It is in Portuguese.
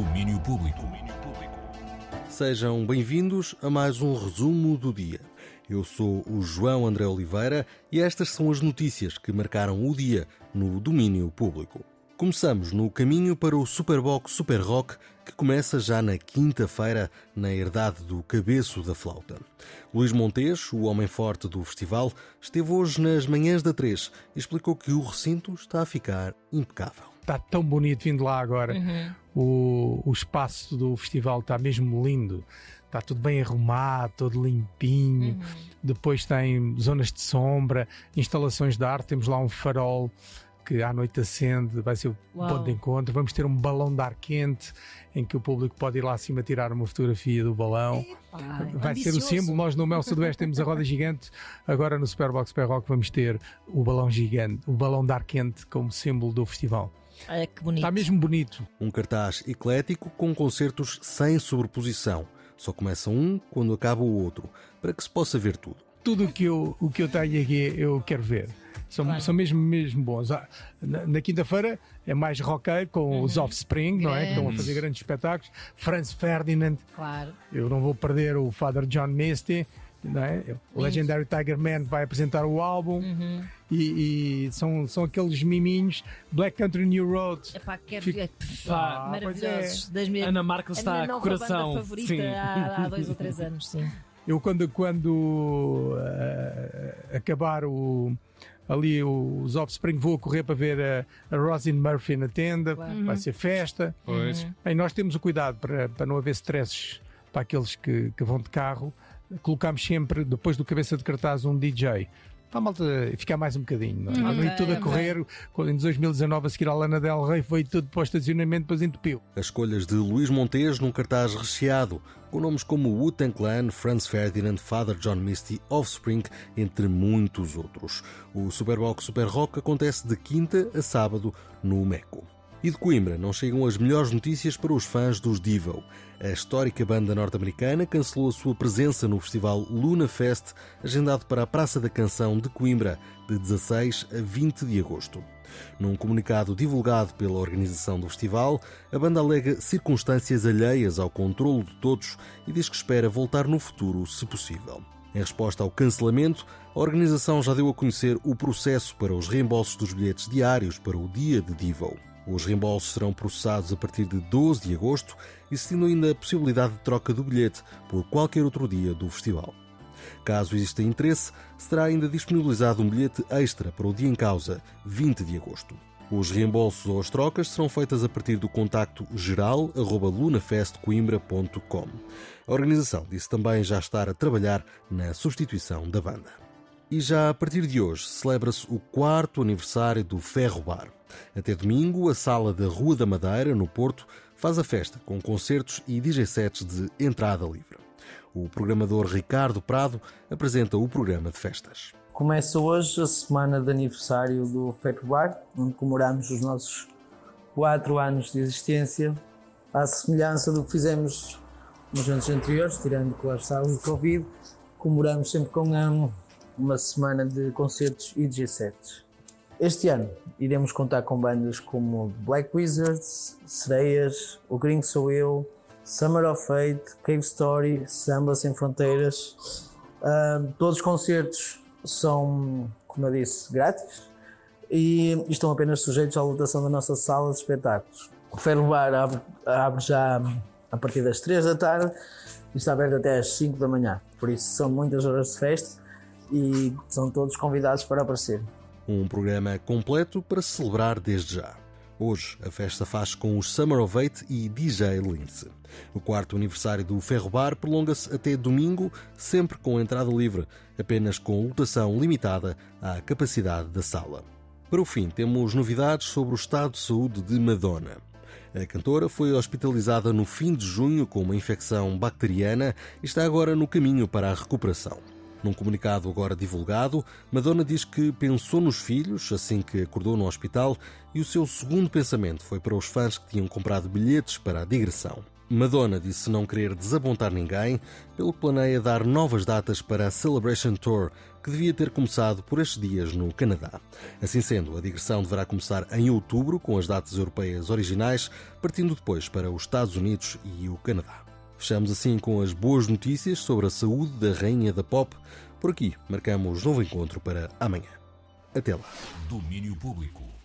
Domínio Público. Sejam bem-vindos a mais um resumo do dia. Eu sou o João André Oliveira e estas são as notícias que marcaram o dia no domínio público. Começamos no caminho para o Superbox Super Rock, que começa já na quinta-feira, na herdade do Cabeço da Flauta. Luís Montes, o homem forte do festival, esteve hoje nas manhãs da 3 e explicou que o recinto está a ficar impecável. Está tão bonito vindo lá agora. Uhum. O, o espaço do festival está mesmo lindo. Está tudo bem arrumado, todo limpinho. Uhum. Depois tem zonas de sombra, instalações de arte. Temos lá um farol que à noite acende, vai ser o Uau. ponto de encontro. Vamos ter um balão de ar quente em que o público pode ir lá acima tirar uma fotografia do balão. Ai, Vai ser o símbolo. Nós no Mel Sudoeste temos a roda gigante. Agora no Superbox Super Rock vamos ter o balão gigante, o balão de ar quente como símbolo do festival. Olha que bonito. Está mesmo bonito. Um cartaz eclético com concertos sem sobreposição. Só começa um quando acaba o outro, para que se possa ver tudo. Tudo o que eu, o que eu tenho aqui eu quero ver. São, Claro. são mesmo, mesmo bons. Ah, Na, na quinta-feira é mais roqueiro com os Offspring, não é? Que estão a fazer grandes espetáculos. Franz Ferdinand, Claro. eu não vou perder o Father John Misty. Não é? O Legendary Tiger Man vai apresentar o álbum Uhum. e, e são, são aqueles miminhos Black Country New Road. Epá, quero ver. Ah, Maravilhosos. pois Das minhas... Ana Marques está com o coração. banda favorita Sim. há, há dois ou três anos, sim. Eu quando, quando ah, acabar o, ali os Offspring vou correr para ver a, a Rosin Murphy na tenda, Claro. vai ser festa. Pois. Bem, nós temos o cuidado para, para não haver stresses para aqueles que, que vão de carro. Colocamos sempre, depois do cabeça de cartaz, um DJ. Para a malta ficar mais um bocadinho. Não é? Não ir Ok, tudo a correr. Em 2019 a seguir à Lana Del Rey foi tudo para o estacionamento, depois entupiu. As escolhas de Luís Montes num cartaz recheado, com nomes como Wu-Tang Clan, Franz Ferdinand, Father John Misty, Offspring, entre muitos outros. O Superbox Super Rock acontece de quinta a sábado no Meco. E de Coimbra não chegam as melhores notícias para os fãs dos Devo. A histórica banda norte-americana cancelou a sua presença no festival Luna Fest, agendado para a Praça da Canção de Coimbra, de 16 a 20 de agosto. Num comunicado divulgado pela organização do festival, a banda alega circunstâncias alheias ao controlo de todos e diz que espera voltar no futuro, se possível. Em resposta ao cancelamento, a organização já deu a conhecer o processo para os reembolsos dos bilhetes diários para o dia de Devo. Os reembolsos serão processados a partir de 12 de agosto, existindo ainda a possibilidade de troca do bilhete por qualquer outro dia do festival. Caso exista interesse, será ainda disponibilizado um bilhete extra para o dia em causa, 20 de agosto. Os reembolsos ou as trocas serão feitas a partir do contacto geral.lunafestcoimbra.com. A organização disse também já estar a trabalhar na substituição da banda. E já a partir de hoje celebra-se o quarto aniversário do Ferro Bar. Até domingo, a sala da Rua da Madeira, no Porto, faz a festa com concertos e DJ sets de entrada livre. O programador Ricardo Prado apresenta o programa de festas. Começa hoje a semana de aniversário do Ferro Bar, onde comemoramos os nossos 4 anos de existência, à semelhança do que fizemos nos anos anteriores, tirando com as salas de Covid, comemoramos sempre com um, uma semana de concertos e DJ sets. Este ano iremos contar com bandas como Black Wizards, Sereias, O Gringo Sou Eu, Summer of Fate, Cave Story, Samba Sem Fronteiras. Ah, todos os concertos são, como eu disse, grátis e estão apenas sujeitos à lotação da nossa sala de espetáculos. O Ferro Bar abre, abre já a partir das 3 da tarde e está aberto até às 5 da manhã. Por isso são muitas horas de festa e são todos convidados para aparecer. Um programa completo para celebrar desde já. Hoje, a festa faz com os Summer of Eight e DJ Lince. O quarto aniversário do Ferro Bar prolonga-se até domingo, sempre com entrada livre, apenas com lotação limitada à capacidade da sala. Para o fim, temos novidades sobre o estado de saúde de Madonna. A cantora foi hospitalizada no fim de junho com uma infecção bacteriana e está agora no caminho para a recuperação. Num comunicado agora divulgado, Madonna diz que pensou nos filhos assim que acordou no hospital e o seu segundo pensamento foi para os fãs que tinham comprado bilhetes para a digressão. Madonna disse não querer desapontar ninguém, pelo que planeia dar novas datas para a Celebration Tour, que devia ter começado por estes dias no Canadá. Assim sendo, a digressão deverá começar em outubro, com as datas europeias originais, partindo depois para os Estados Unidos e o Canadá. Fechamos assim com as boas notícias sobre a saúde da Rainha da Pop. Por aqui, marcamos novo encontro para amanhã. Até lá. Domínio Público.